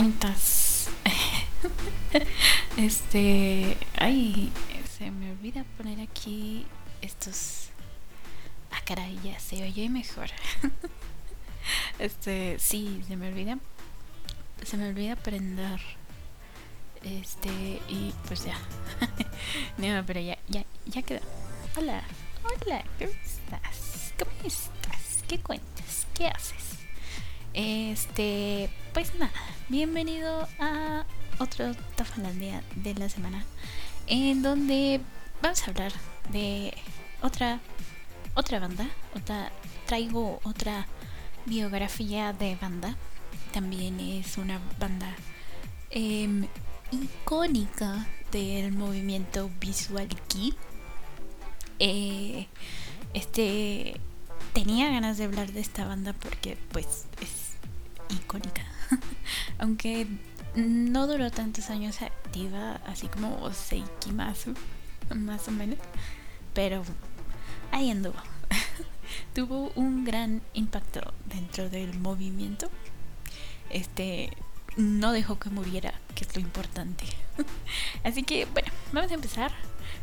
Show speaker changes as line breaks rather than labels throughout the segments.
cuentas? este. Ay, se me olvida poner aquí estos. Ah, caray, ya se oye mejor. este, sí, se me olvida. Se me olvida prender. Este, y pues ya. no, pero ya, ya, ya quedó. Hola, hola, ¿cómo estás? ¿Cómo estás? ¿Qué cuentas? ¿Qué haces? Este, pues nada, bienvenido a otro Tafalandia de la semana, en donde vamos a hablar de otra, otra banda, otra, traigo otra biografía de banda, también es una banda em, icónica del movimiento Visual Key eh, este tenía ganas de hablar de esta banda porque pues es icónica. Aunque no duró tantos años activa, así como Seikimasu, más o menos. Pero ahí anduvo. Tuvo un gran impacto dentro del movimiento. Este no dejó que muriera, que es lo importante. Así que bueno, vamos a empezar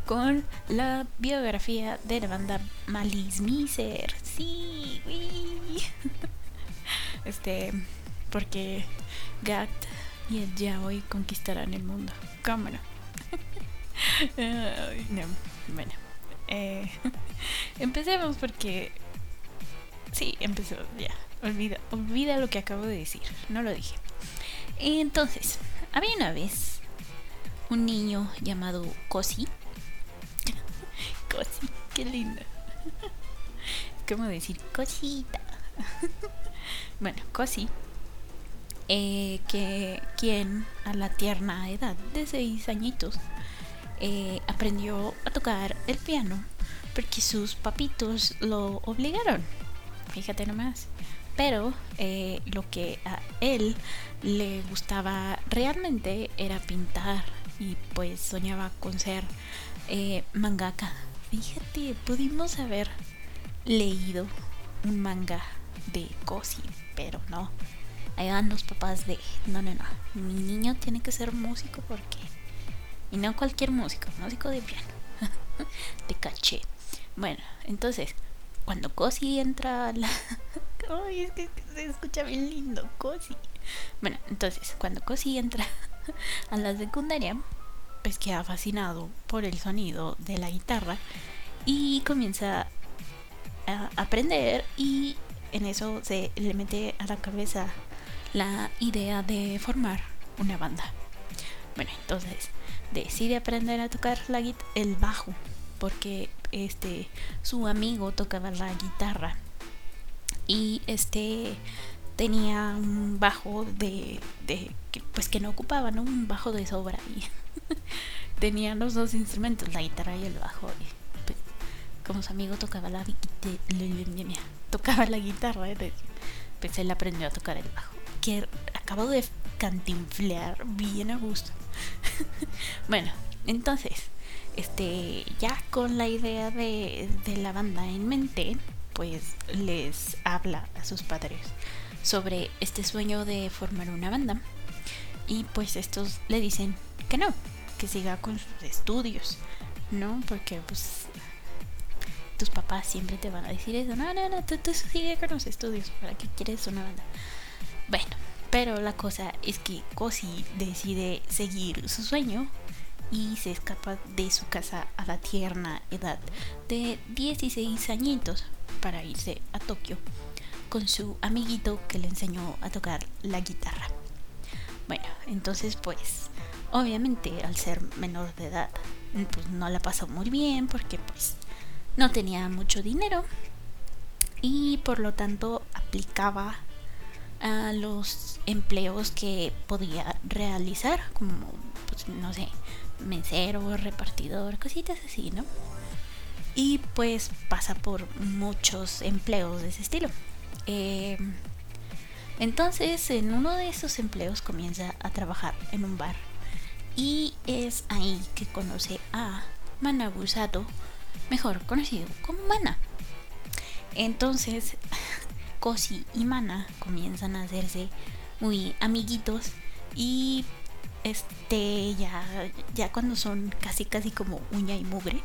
con la biografía de la banda Malice Miser. Sí, Este, porque Gat y el Yaoi conquistarán el mundo. ¿Cómo no? Bueno, eh, empecemos porque. Sí, empezó, ya. Olvida, olvida lo que acabo de decir. No lo dije. Entonces, había una vez un niño llamado Cosi Cosi, qué lindo. ¿Cómo decir cosita? bueno, Cosi, eh, que quien a la tierna edad de seis añitos eh, aprendió a tocar el piano porque sus papitos lo obligaron. Fíjate nomás. Pero eh, lo que a él le gustaba realmente era pintar y pues soñaba con ser mangaka Fíjate, pudimos haber leído un manga de Cosi, pero no. Ahí van los papás de, no, no, no, mi niño tiene que ser músico porque... Y no cualquier músico, músico de piano. de caché. Bueno, entonces, cuando Cosi entra a la... Ay, es que se escucha bien lindo, Cosi. Bueno, entonces, cuando Cosi entra a la secundaria, pues queda fascinado por el sonido de la guitarra y comienza a aprender y en eso se le mete a la cabeza la idea de formar una banda. Bueno, entonces decide aprender a tocar la el bajo porque este su amigo tocaba la guitarra y este tenía un bajo de, de pues que no ocupaba, ¿no? Un bajo de sobra y tenía los dos instrumentos, la guitarra y el bajo. Como su amigo tocaba la, tocaba la guitarra, pues él aprendió a tocar el bajo. Que acabo de cantinflear bien a gusto. bueno, entonces, este, ya con la idea de, de la banda en mente, pues les habla a sus padres sobre este sueño de formar una banda. Y pues estos le dicen que no, que siga con sus estudios, ¿no? Porque pues tus papás siempre te van a decir eso, no, no, no, tú, sigue con los estudios, ¿para qué quieres una banda? Bueno, pero la cosa es que Cosi decide seguir su sueño y se escapa de su casa a la tierna edad de 16 añitos para irse a Tokio con su amiguito que le enseñó a tocar la guitarra. Bueno, entonces pues obviamente al ser menor de edad pues no la pasó muy bien porque pues no tenía mucho dinero y por lo tanto aplicaba a los empleos que podía realizar como pues no sé mesero repartidor cositas así no y pues pasa por muchos empleos de ese estilo eh, entonces, en uno de esos empleos comienza a trabajar en un bar. Y es ahí que conoce a Manabu Sato, mejor conocido como Mana. Entonces, Cosi y Mana comienzan a hacerse muy amiguitos y este ya ya cuando son casi casi como uña y mugre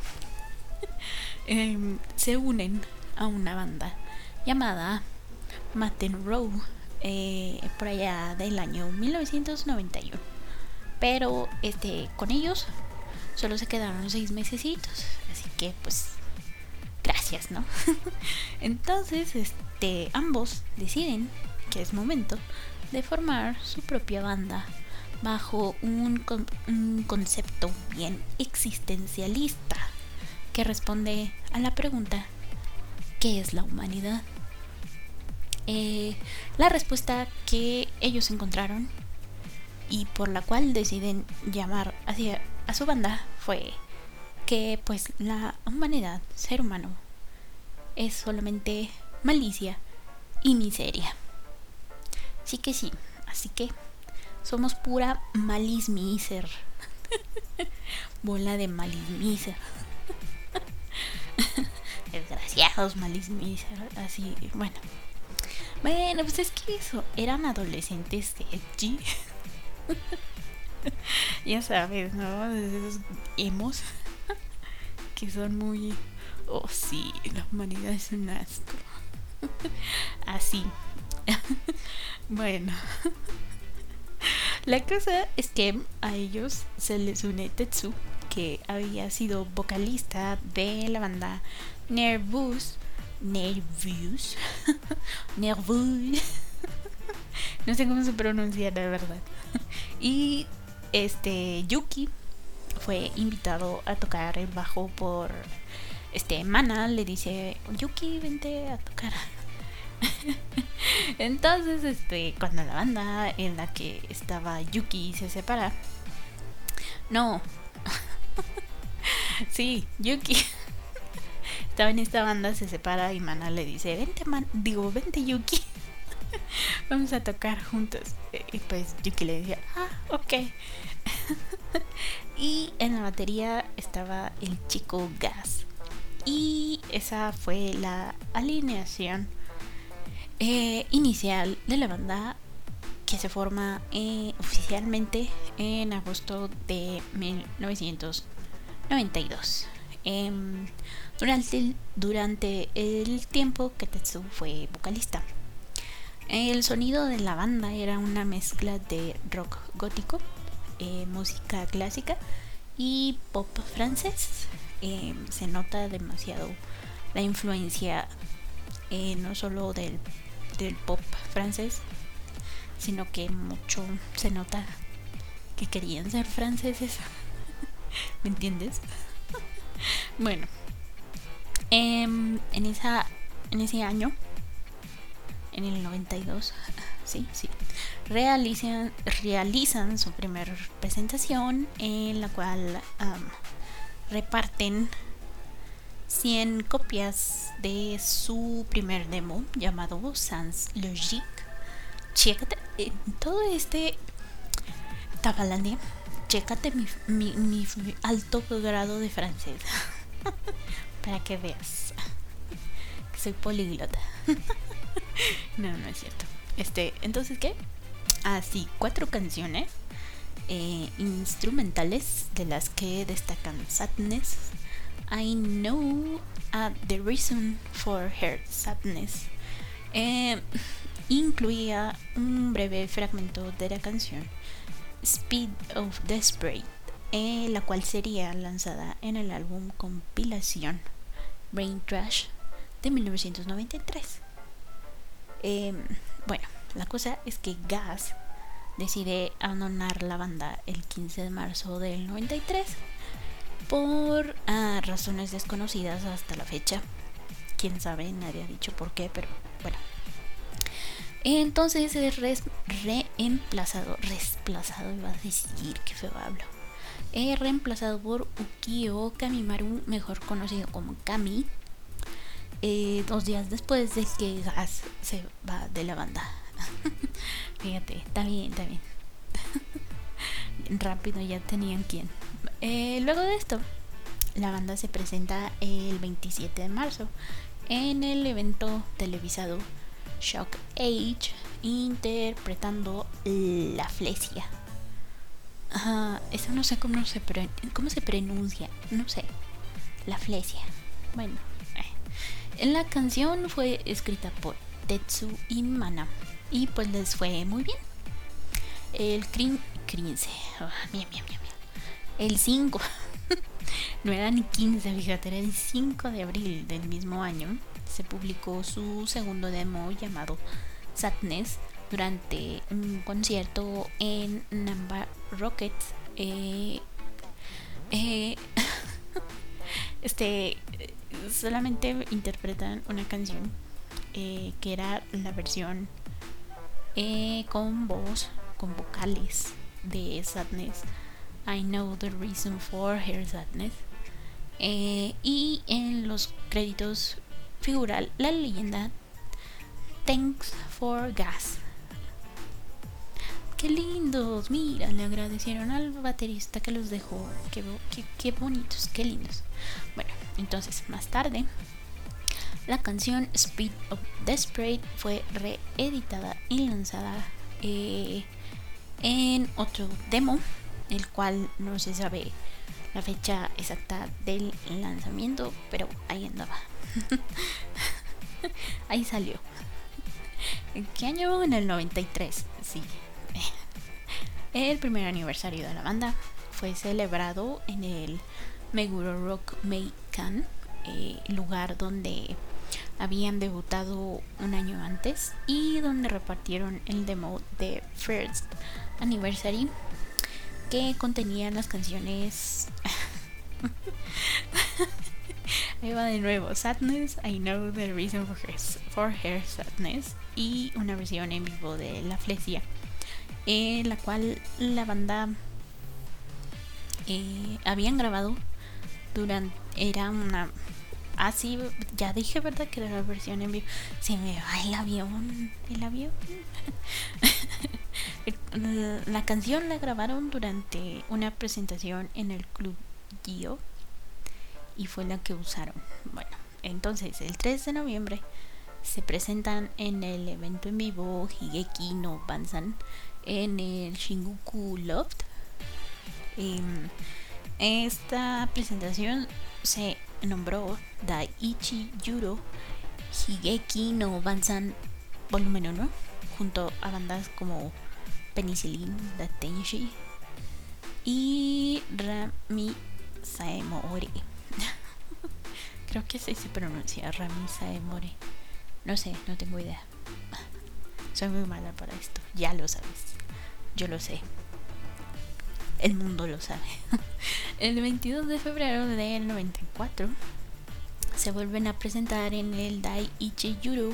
em, se unen a una banda llamada Matten Row eh, por allá del año 1991 pero este con ellos solo se quedaron seis mesecitos así que pues gracias no entonces este ambos deciden que es momento de formar su propia banda bajo un, un concepto bien existencialista que responde a la pregunta ¿qué es la humanidad? Eh, la respuesta que ellos encontraron y por la cual deciden llamar hacia, a su banda fue que pues la humanidad, ser humano, es solamente malicia y miseria. Sí que sí, así que somos pura malismiser. Bola de malismiser. Desgraciados malismiser. Así, bueno. Bueno, pues es que eso, eran adolescentes edgy. ya sabes, ¿no? Esos emos que son muy... Oh, sí, la humanidad es un asco. Así. bueno. La cosa es que a ellos se les une Tetsu, que había sido vocalista de la banda Nervous. Nervous. Nervous. no sé cómo se pronuncia, la verdad. y este Yuki fue invitado a tocar el bajo por este Mana. Le dice, Yuki, vente a tocar Entonces, este, cuando la banda en la que estaba Yuki se separa. No. sí, Yuki. estaba en esta banda, se separa y Mana le dice, vente, man digo, vente Yuki. Vamos a tocar juntos. Y pues Yuki le decía, ah, ok. y en la batería estaba el chico Gas. Y esa fue la alineación eh, inicial de la banda que se forma eh, oficialmente en agosto de 1992. Em, durante el tiempo que Tetsu fue vocalista. El sonido de la banda era una mezcla de rock gótico, eh, música clásica y pop francés. Em, se nota demasiado la influencia no solo del del pop francés, sino que mucho se nota que querían ser franceses. ¿Me entiendes? bueno, em, en, esa, en ese año, en el 92, sí, sí, realizan, su primera presentación en la cual reparten 100 copias de su primer demo llamado Sans Logique. Chécate, eh, todo este Tabalandia, chécate mi, mi, alto grado de francés para que veas que soy políglota. no, no es cierto. Este, entonces, ¿qué? Así, ah, cuatro canciones eh, instrumentales de las que destacan Sadness, I know uh, the reason for her sadness. Eh, incluía un breve fragmento de la canción Speed of Desperate, eh, la cual sería lanzada en el álbum compilación Brain Trash de 1993. Em, bueno, la cosa es que Gas decide abandonar la banda el 15 de marzo del 93 por ah, razones desconocidas hasta la fecha. Quién sabe, nadie ha dicho por qué, pero bueno. Entonces es reemplazado, reemplazado, iba a decir que feo hablo. Es reemplazado por Ukio Kamimaru, mejor conocido como Kami, eh, dos días después de que Gas se va de la banda. Fíjate, está bien, está bien. Rápido ya tenían quien. Eh, luego de esto, la banda se presenta el 27 de marzo en el evento televisado Shock Age interpretando La Flesia. eso no sé cómo se, cómo se pronuncia, no sé. La Flesia. Bueno. La canción fue escrita por Tetsu y Mana y pues les fue muy bien. El crin, oh, bien, bien, bien, El 5. no era ni 15, fíjate, era el 5 de abril del mismo año. Se publicó su segundo demo llamado Sadness durante un concierto en Namba Rockets. Eh, eh, este solamente interpretan una canción eh, que era la versión eh, con voz, con vocales de Sadness. I know the reason for her sadness. Eh, y en los créditos figura la leyenda Thanks for Gas. Qué lindos, mira, le agradecieron al baterista que los dejó. Qué, bonitos, qué lindos. Bueno, entonces más tarde la canción Speed of Desperate fue reeditada y lanzada eh, en otro demo, el cual no se sabe la fecha exacta del lanzamiento, pero ahí andaba. ahí salió. ¿En qué año? En el 93, sí. El primer aniversario de la banda fue celebrado en el Meguro Rock Meikan, eh, lugar donde habían debutado un año antes y donde repartieron el demo de First Anniversary que contenía las canciones Ahí va de nuevo Sadness, I Know the Reason for Her, for her Sadness y una versión en vivo de La Flesia en la cual la banda eh, habían grabado durante era una Ah, sí, ya dije, ¿verdad? Que era la versión en vivo. Se me va el avión. El avión. la canción la grabaron durante una presentación en el Club Gio. Y fue la que usaron. Bueno, entonces el 3 de noviembre se presentan en el evento en vivo Higeki no Banzan en el Shinguku Loft. Em, esta presentación se nombró Daiichi Yuro Higeki no Banzan Volumen 1 junto a bandas como Penicillin, Datenshi y Rami Saemori. Creo que así se pronuncia Rami Saemori. No sé, no tengo idea. Soy muy mala para esto, ya lo sabes. Yo lo sé el mundo lo sabe. el 22 de febrero del 94 se vuelven a presentar en el Dai Yuru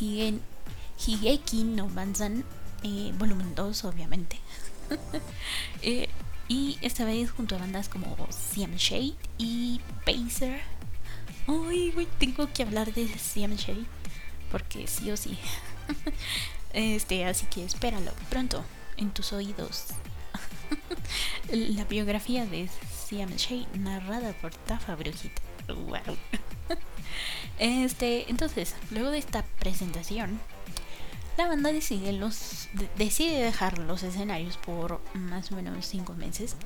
Higen, Higeki no Banzan eh, volumen 2 obviamente. Eh, y esta vez junto a bandas como CM Shade y Pacer. Ay, tengo que hablar de CM Shade porque sí o sí. este, así que espéralo pronto en tus oídos la biografía de Siam Shea narrada por Tafa Brujita. Wow. Este, entonces, luego de esta presentación, la banda decide, decide dejar los escenarios por más o menos 5 meses,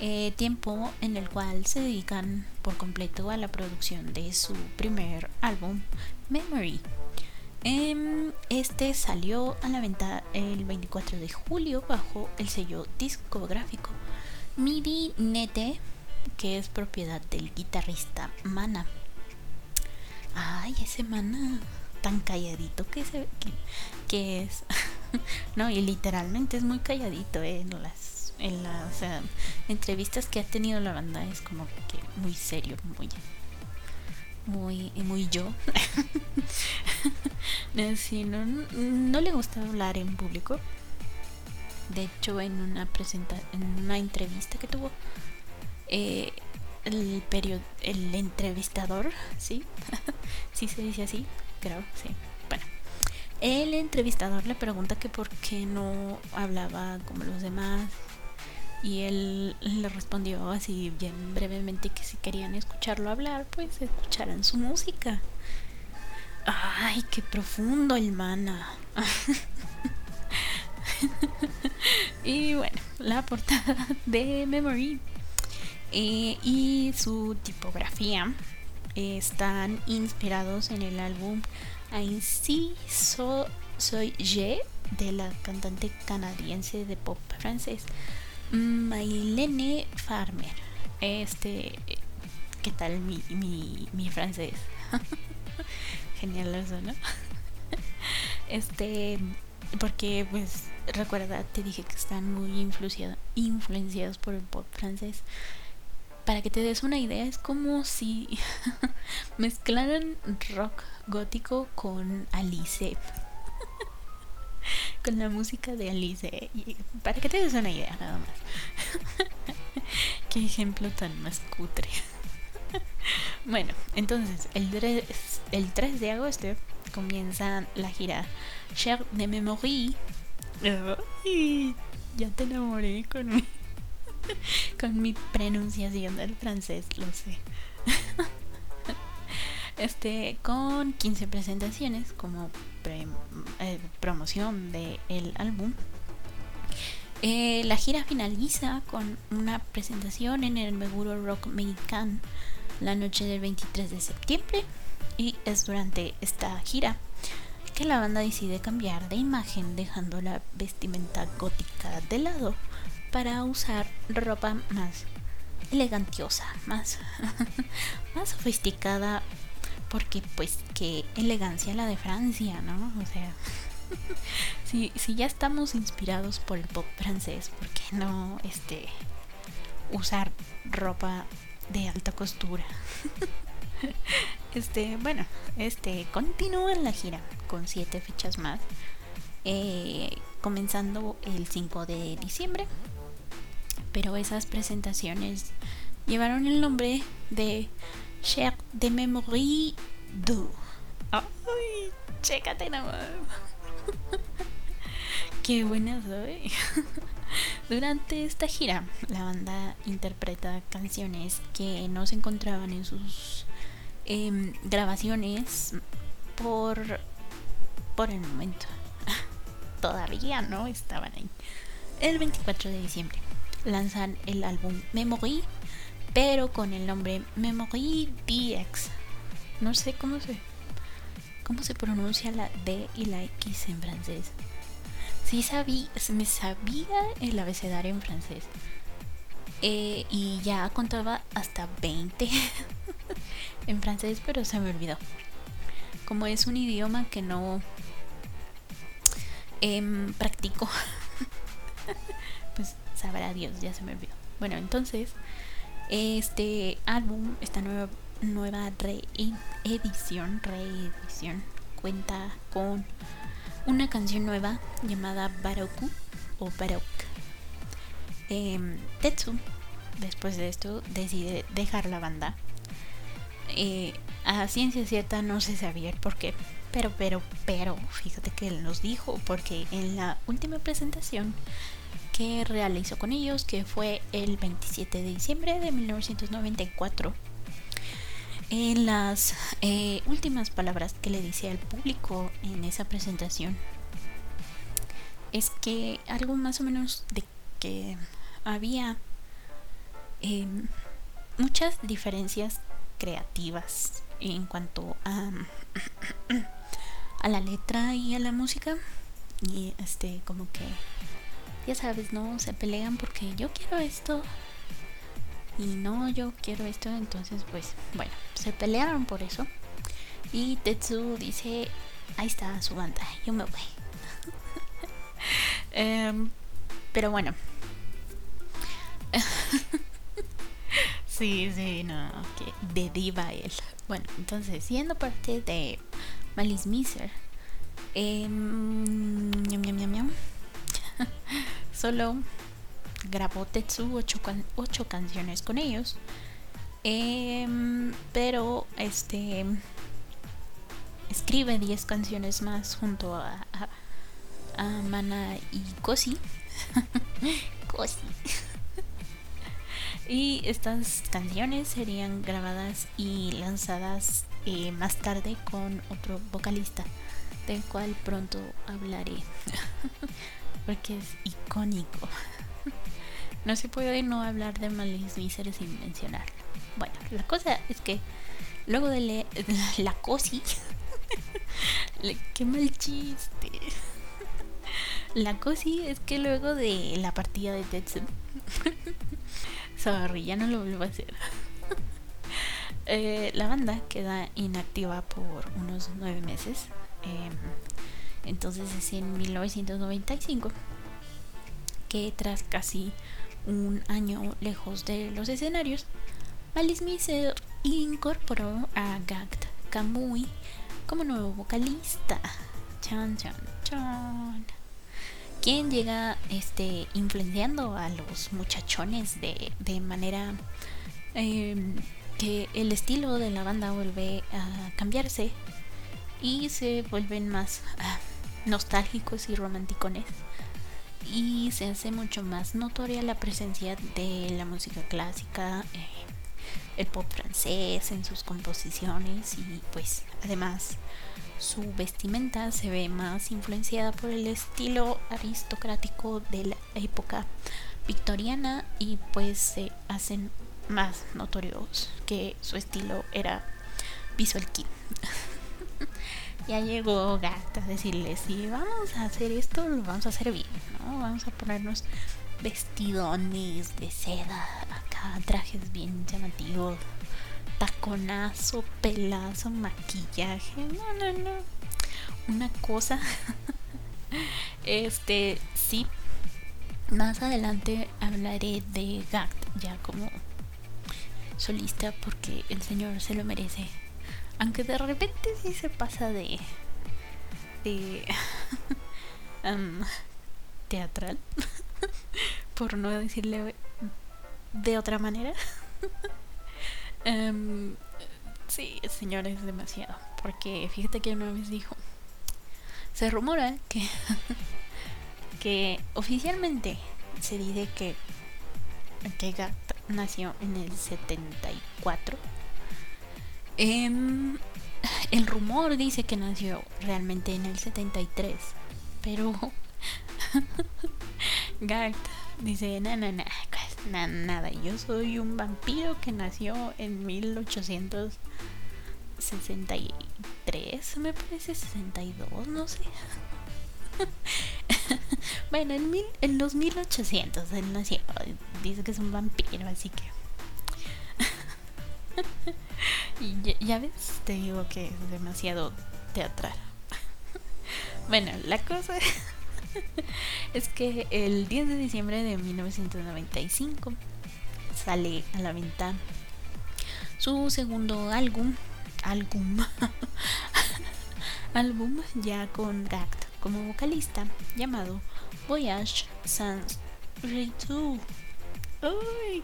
eh, tiempo en el cual se dedican por completo a la producción de su primer álbum, Memory. Em, este salió a la venta el 24 de julio bajo el sello discográfico MIDI Nete, que es propiedad del guitarrista Mana. Ay, ese Mana tan calladito que se que, es. no, y literalmente es muy calladito eh, en las en las entrevistas que ha tenido la banda es como que muy serio, muy muy, muy yo. no, le gusta hablar en público. De hecho, en una presenta en una entrevista que tuvo, eh, el el entrevistador, ¿sí? ¿Sí se dice así? Creo, sí. Bueno, el entrevistador le pregunta que por qué no hablaba como los demás Y él le respondió así bien brevemente que si querían escucharlo hablar, pues escucharan su música. Ay, qué profundo el mana. y bueno, la portada de Memory eh, y su tipografía están inspirados en el álbum Ainsi so, Soy Je de la cantante canadiense de pop francés Maylene Farmer. Este, ¿qué tal mi, mi, mi francés? Genial eso, ¿no? Este, porque pues recuerda, te dije que están muy influenciados por el pop francés. Para que te des una idea, es como si mezclaran rock gótico con Alice. con la música de Alice. para que te des una idea, nada más. Qué ejemplo tan más cutre. bueno, entonces, el 3, el 3 de agosto comienza la gira Cher de Memory. ya te enamoré con mi, con mi pronunciación del francés, lo sé. este, con 15 presentaciones como eh, promoción del álbum. Eh, la gira finaliza con una presentación en el Meguro Rock Mexicano la noche del 23 de septiembre y es durante esta gira que la banda decide cambiar de imagen dejando la vestimenta gótica de lado para usar ropa más elegantiosa, más, más sofisticada, porque pues qué elegancia la de Francia, ¿no? O sea, si, si ya estamos inspirados por el pop francés, ¿por qué no este usar ropa de alta costura? este, bueno, este continúa la gira con siete fechas más. Eh, comenzando el 5 de diciembre. Pero esas presentaciones llevaron el nombre de Cher de Memory 2. ¡Ay! Chécate nomás. Qué buena soy. Durante esta gira, la banda interpreta canciones que no se encontraban en sus em, grabaciones por, por el momento. Todavía no estaban ahí. El 24 de diciembre lanzan el álbum Memory pero con el nombre Memory DX. No sé cómo se cómo se pronuncia la D y la X en francés. Sí sabía, me sabía el abecedario en francés. Eh, y ya contaba hasta 20 en francés, pero se me olvidó. Como es un idioma que no em, practico, pues sabrá Dios, ya se me olvidó. Bueno, entonces este álbum, esta nueva, nueva reedición, reedición, cuenta con una canción nueva llamada Baroku o Barok. Em, Tetsu, después de esto, decide dejar la banda. Eh, a ciencia cierta no se sabía por qué, pero, pero, pero, fíjate que él nos dijo, porque en la última presentación que realizó con ellos, que fue el 27 de diciembre de 1994. En las eh, últimas palabras que le dice al público en esa presentación es que algo más o menos de que había em, muchas diferencias creativas en cuanto a, a la letra y a la música y este como que ya sabes, ¿no? Se pelean porque yo quiero esto y no, yo quiero esto. Entonces, pues, bueno, se pelearon por eso. Y Tetsu dice, ahí está su banda, yo me voy. Em, pero bueno. sí, sí, no, que de diva él. Bueno, entonces, siendo parte de Malice Miser, eh, Solo grabó Tetsu ocho, canciones con ellos. Em, pero este escribe 10 canciones más junto a, a, Mana y Kosi. Kosi. Y estas canciones serían grabadas y lanzadas eh, más tarde con otro vocalista, del cual pronto hablaré, porque es icónico. No se puede no hablar de Malice Miser sin mencionarlo. Bueno, la cosa es que luego de la, la cosi, qué mal chiste. La cosi es que luego de la partida de Tetsun, sorry, ya no lo vuelvo a hacer. Eh, la banda queda inactiva por unos nueve meses. Em, entonces es en 1995 que tras casi un año lejos de los escenarios, Alice se incorporó a Gakt Kamui como nuevo vocalista. Chan, chan, chan. Quien llega este, influenciando a los muchachones de, de manera em, que el estilo de la banda vuelve a cambiarse y se vuelven más ah, nostálgicos y romanticones y se hace mucho más notoria la presencia de la música clásica, eh, el pop francés en sus composiciones y pues además su vestimenta se ve más influenciada por el estilo aristocrático de la época victoriana y pues se hacen más notorios que su estilo era visual key. ya llegó Gata a decirle, si vamos a hacer esto, lo vamos a hacer bien, ¿no? Vamos a ponernos vestidones de seda, acá trajes bien llamativos, taconazo, pelazo, maquillaje, no, no, no. Una cosa, este, sí, más adelante hablaré de Gat ya como solista porque el señor se lo merece. Aunque de repente sí se pasa de. de. teatral. por no decirle de otra manera. um, sí, el señor es demasiado. Porque fíjate que una vez dijo. Se rumora que. que oficialmente se dice que. que Gat nació en el 74 Em, el rumor dice que nació realmente en el 73, pero Gart dice, no, no, no, pues, nada, yo soy un vampiro que nació en 1863, me parece 62, no sé. bueno, en, mil, en los 1800 él nació, dice que es un vampiro, así que... Y ya, ves, te digo que es demasiado teatral. bueno, la cosa es que el 10 de diciembre de 1995 sale a la venta su segundo álbum, álbum, álbum ya con Gact como vocalista llamado Voyage Sans Retour. ¡Ay!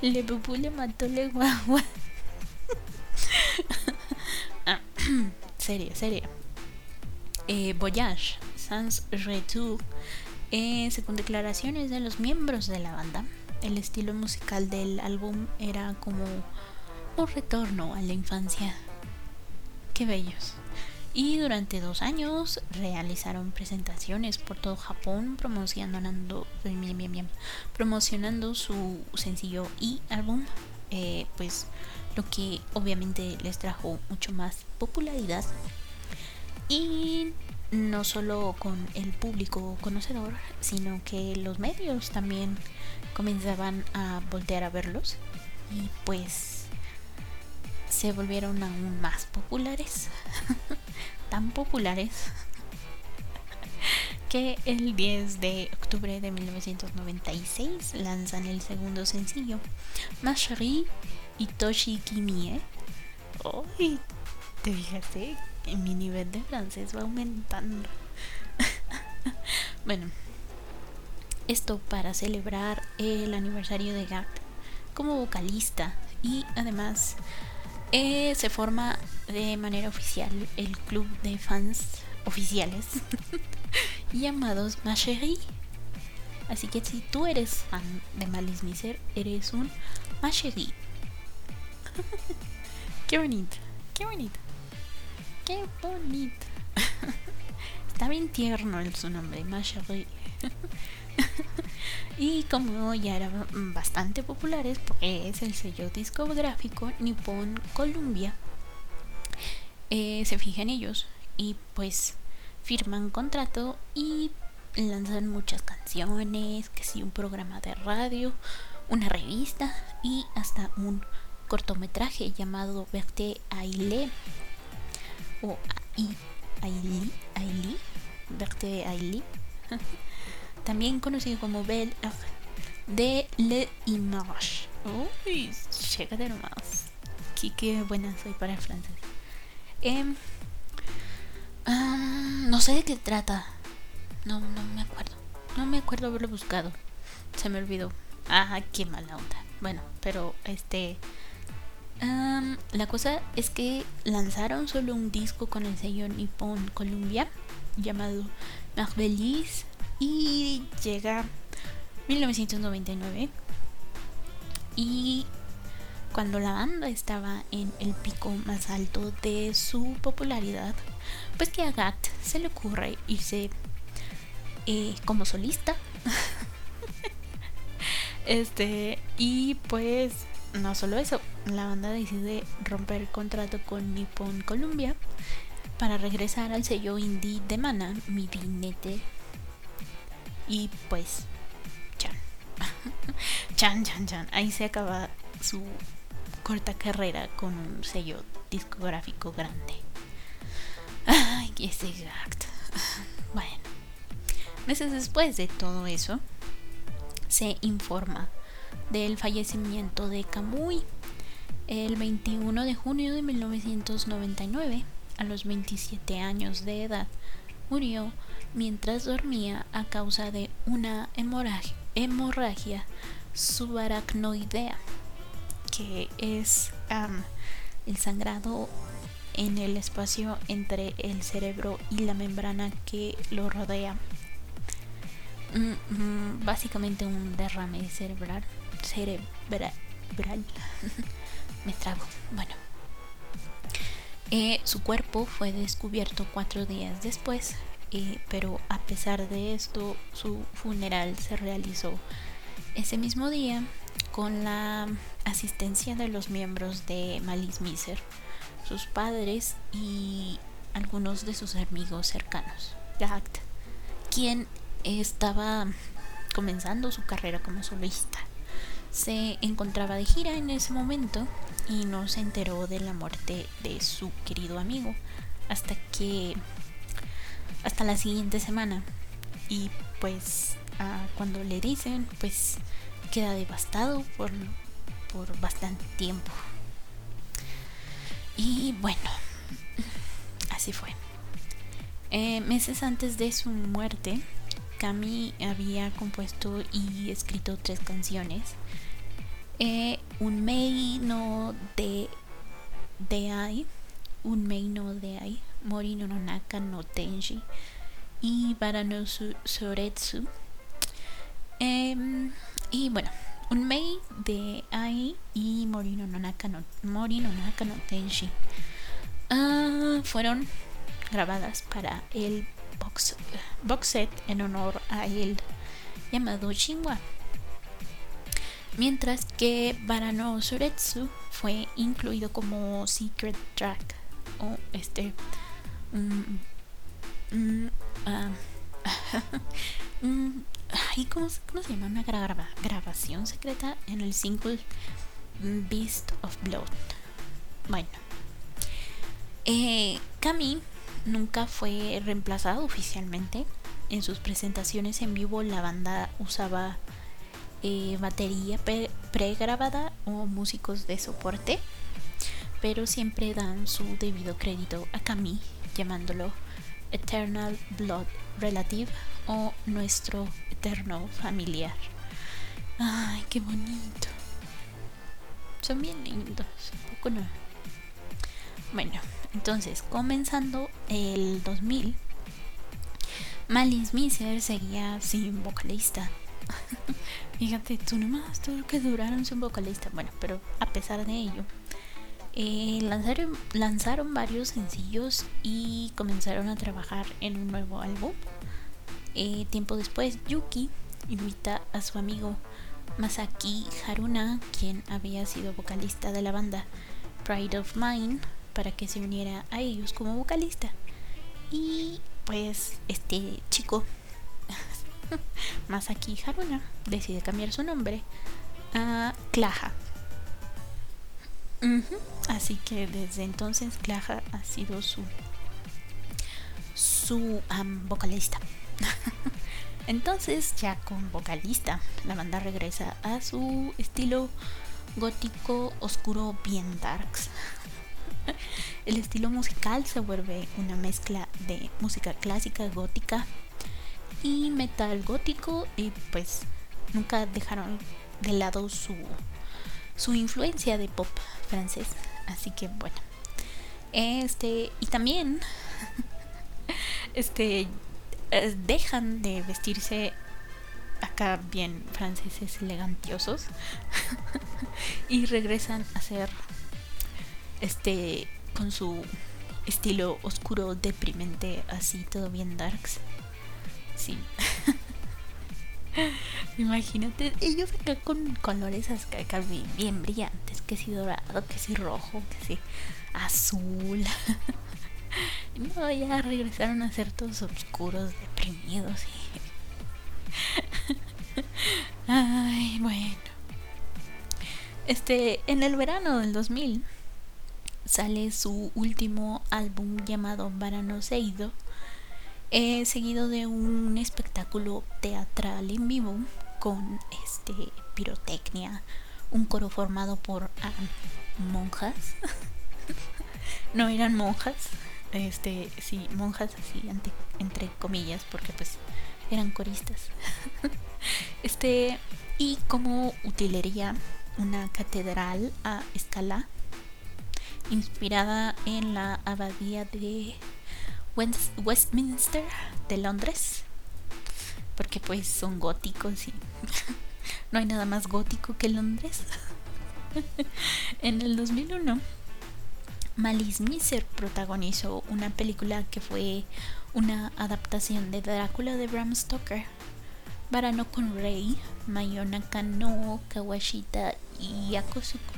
Le pupú le mató le guagua. ah, seria, seria. Eh, Voyage, Sans Retour. Eh, según declaraciones de los miembros de la banda, el estilo musical del álbum era como un retorno a la infancia. Qué bellos y durante dos años realizaron presentaciones por todo Japón promocionando, su sencillo y álbum, eh, pues lo que obviamente les trajo mucho más popularidad. Y no solo con el público conocedor, sino que los medios también comenzaban a voltear a verlos. Y pues se volvieron aún más populares. tan populares que el 10 de octubre de 1996 lanzan el segundo sencillo, Ma Chérie y Toshi Kimie. Uy, te fijaste, mi nivel de francés va aumentando. bueno, esto para celebrar el aniversario de Gat como vocalista y además eh, se forma de manera oficial el club de fans oficiales llamados Ma Así que si tú eres fan de Malice Miser, eres un Mashegi. qué bonito, qué bonito, qué bonito. Está bien tierno el su nombre, Mashegi. y como ya eran bastante populares, pues el sello discográfico Nippon Columbia eh, se fija en ellos y pues firman contrato y lanzan muchas canciones, que si un programa de radio, una revista y hasta un cortometraje llamado Verte Aile o Aili, Aili, Verte Aili, también conocido como Belle de Le Image. Uy, de nomás. Qué, qué buena soy para el francés. Em, no sé de qué trata. No, no me acuerdo. No me acuerdo haberlo buscado. Se me olvidó. Ah, qué mala onda. Bueno, pero este... la cosa es que lanzaron solo un disco con el sello Nippon Columbia llamado Marvelis y llega 1999 y cuando la banda estaba en el pico más alto de su popularidad, pues que a Gat se le ocurre irse eh, como solista. este, y pues no solo eso, la banda decide romper el contrato con Nippon Columbia para regresar al sello indie de Mana, Midinete. Y pues, chan. chan, chan, chan. Ahí se acaba su corta carrera con un sello discográfico grande. Ay, ese exacto. Bueno. Meses después de todo eso, se informa del fallecimiento de Kamui el 21 de junio de 1999, a los 27 años de edad, murió mientras dormía a causa de una hemorragia, subaracnoidea, que es el sangrado en el espacio entre el cerebro y la membrana que lo rodea Mm, mm, básicamente un derrame cerebral. Cerebral. Me trago. Bueno. Eh, su cuerpo fue descubierto cuatro días después, eh, pero a pesar de esto, su funeral se realizó ese mismo día con la asistencia de los miembros de Malice Miser, sus padres y algunos de sus amigos cercanos. Gact, quien estaba comenzando su carrera como solista. Se encontraba de gira en ese momento y no se enteró de la muerte de su querido amigo hasta que hasta la siguiente semana. Y pues ah, cuando le dicen pues queda devastado por, por bastante tiempo. Y bueno así fue. Eh, meses antes de su muerte Cami había compuesto y escrito tres canciones. Eh, un Mei no de, de Un Mei no de Ai, Mori no Naka no Tenji y Barano Soretsu. Em, y bueno, un Mei de Ai y Mori no Naka no, Mori no, Naka no Tenji. Ah, fueron grabadas para el box, set en honor a él llamado Shinwa. Mientras que Barano Suretsu fue incluido como secret track o este ¿cómo, se llama? Una grabación secreta en el single Beast of Blood. Bueno, eh, Kami nunca fue reemplazado oficialmente. En sus presentaciones en vivo la banda usaba eh, batería pregrabada o músicos de soporte, pero siempre dan su debido crédito a Camille llamándolo Eternal Blood Relative o nuestro eterno familiar. Ay, qué bonito. Son bien lindos, poco no. Bueno, entonces, comenzando el 2000, Malice Miser seguía sin vocalista Fíjate, tú nomás todo lo que duraron sin vocalista. Bueno, pero a pesar de ello, eh, lanzaron, varios sencillos y comenzaron a trabajar en un nuevo álbum. Eh, tiempo después, Yuki invita a su amigo Masaki Haruna, quien había sido vocalista de la banda Pride of Mine, para que se uniera a ellos como vocalista. Y pues este chico, Masaki Haruna, decide cambiar su nombre a Klaha. Así que desde entonces Klaha ha sido su su vocalista. entonces ya con vocalista, la banda regresa a su estilo gótico oscuro bien darks. El estilo musical se vuelve una mezcla de música clásica gótica y metal gótico y pues nunca dejaron de lado su, su influencia de pop francés. Así que bueno. Este, y también este eh, dejan de vestirse acá bien franceses elegantiosos y regresan a ser este con su estilo oscuro deprimente así todo bien darks sí imagínate ellos acá con colores acá bien, brillantes que si dorado que si rojo que si azul. No ya regresaron a ser todos oscuros deprimidos y ay bueno. Este en el verano del 2000 sale su último álbum llamado Varano Seido, eh, seguido de un espectáculo teatral en vivo con este pirotecnia, un coro formado por ah, monjas. no eran monjas, este, sí, monjas así entre comillas, porque pues eran coristas. este, y como utilería una catedral a escala inspirada en la abadía de Westminster de Londres, porque pues son góticos y no hay nada más gótico que Londres. en el 2001, Malice Miser protagonizó una película que fue una adaptación de Drácula de Bram Stoker. Barano con Rey, Mayonaka no Kawashita y Yakosuko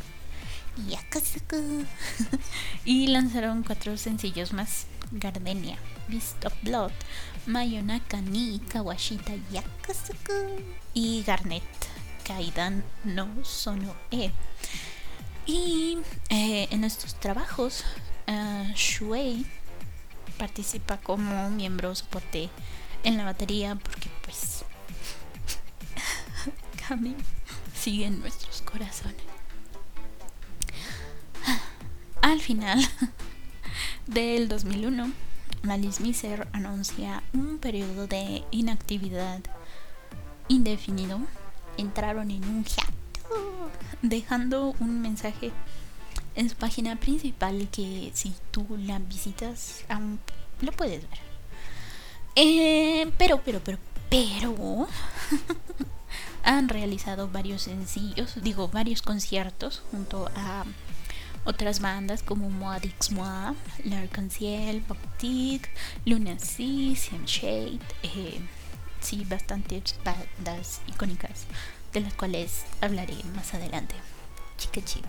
y lanzaron cuatro sencillos más: Gardenia, Beast of Blood, Mayonaka ni Kawashita Yakasuku y Garnet, Kaidan no Sono E. Y eh, en estos trabajos, uh, participa como miembro soporte en la batería porque pues Kami sigue en nuestros corazones. Al final del 2001, Malice Miser anuncia un periodo de inactividad indefinido. Entraron en un hiato, dejando un mensaje en su página principal que si tú la visitas aún lo puedes ver. Eh, pero, pero, pero, pero han realizado varios sencillos, digo, varios conciertos junto a otras bandas como Moadix Moa, L'Arc-en-Ciel, Baptiste, Lunacy, Sim Shade, eh, sí, bastantes bandas icónicas de las cuales hablaré más adelante. Chica chica.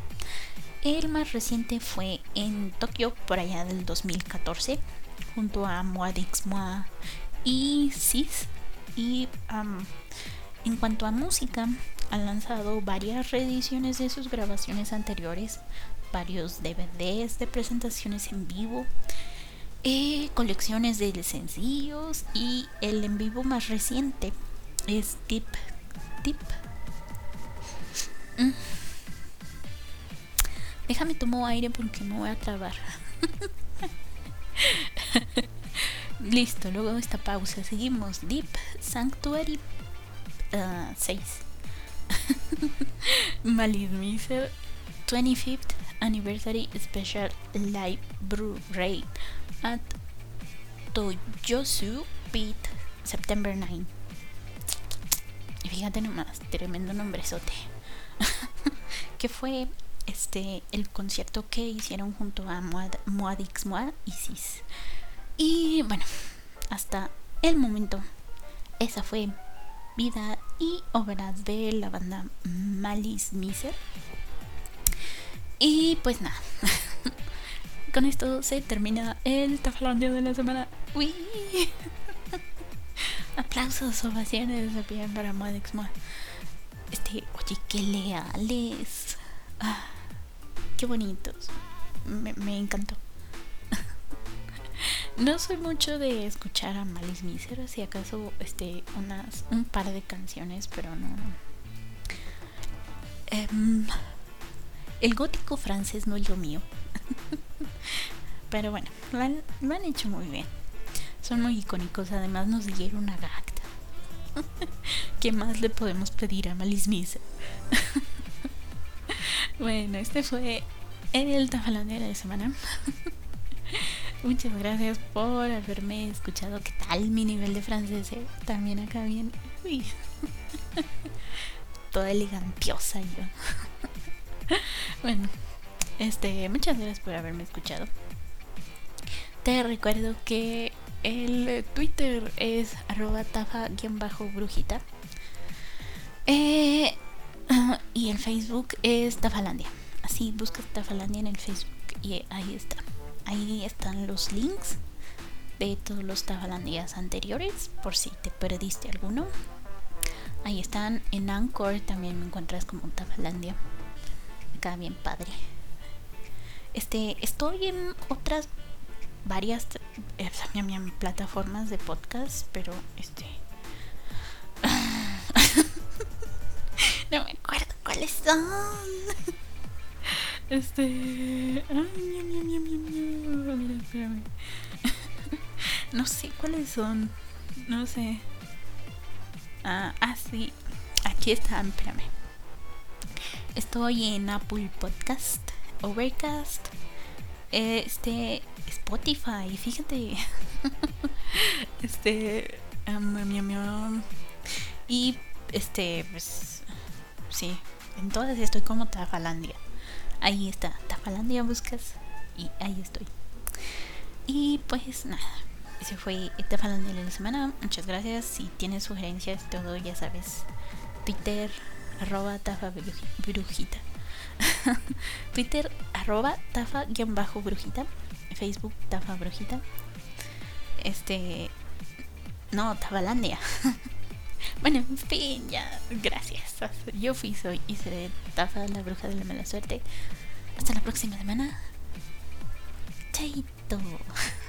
El más reciente fue en Tokio por allá del 2014 junto a Moadix Moa y Sis y en cuanto a música han lanzado varias reediciones de sus grabaciones anteriores varios DVDs de presentaciones en vivo, eh, colecciones de sencillos y el en vivo más reciente es Tip Tip. Mm. Déjame tomar aire porque me voy a trabar. Listo, luego esta pausa seguimos. Deep Sanctuary 6. Uh, 25th Anniversary Special Live Blu-ray at Toyosu Beat September 9. y fíjate nomás, tremendo nombrezote. que fue este el concierto que hicieron junto a Moadix Moad Isis. Y bueno, hasta el momento, esa fue vida y obra de la banda Malice Miser. Y pues nada, con esto se termina el Tafalandia de la semana. ¡Uy! Aplausos, ovaciones de para Modex Este, oye, qué leales. Ah, qué bonitos. Me, encantó. no soy mucho de escuchar a Malice Miser, si acaso este unas un par de canciones, pero no. Em, el gótico francés no es lo mío. pero bueno, lo han, hecho muy bien. Son muy icónicos, además nos dieron una gacta. ¿Qué más le podemos pedir a Malice Miser? bueno, este fue el Tafalandia de semana. Muchas gracias por haberme escuchado. ¿Qué tal mi nivel de francés? Eh? También acá bien. Uy. Toda elegantiosa yo. bueno, este, muchas gracias por haberme escuchado. Te recuerdo que el Twitter es arroba tafa-brujita. Eh, y el Facebook es Tafalandia. Así buscas Tafalandia en el Facebook y ahí está. Ahí están los links de todos los Tafalandías anteriores, por si te perdiste alguno. Ahí están en Anchor, también me encuentras como Tafalandia. Queda bien padre. Este, estoy en otras varias eh, plataformas de podcast, pero este no me acuerdo cuáles son. Este. No sé cuáles son. No sé. Ah, ah, sí. Aquí están, espérame. Estoy en Apple Podcast, Overcast, este, Spotify, fíjate. este, um, y este, pues, sí, en todas estoy como Tafalandia. Ahí está, Tafalandia buscas y ahí estoy. Y pues nada, ese fue Tafalandia de la semana. Muchas gracias. Si tienes sugerencias, todo ya sabes. Twitter, arroba tafa brujita. Twitter, arroba tafa-brujita. Facebook, tafa brujita. Este. No, Tafalandia. bueno, en fin, ya. Gracias. Yo fui, soy y seré Tafa, la bruja de la mala suerte. Hasta la próxima semana. Chaito.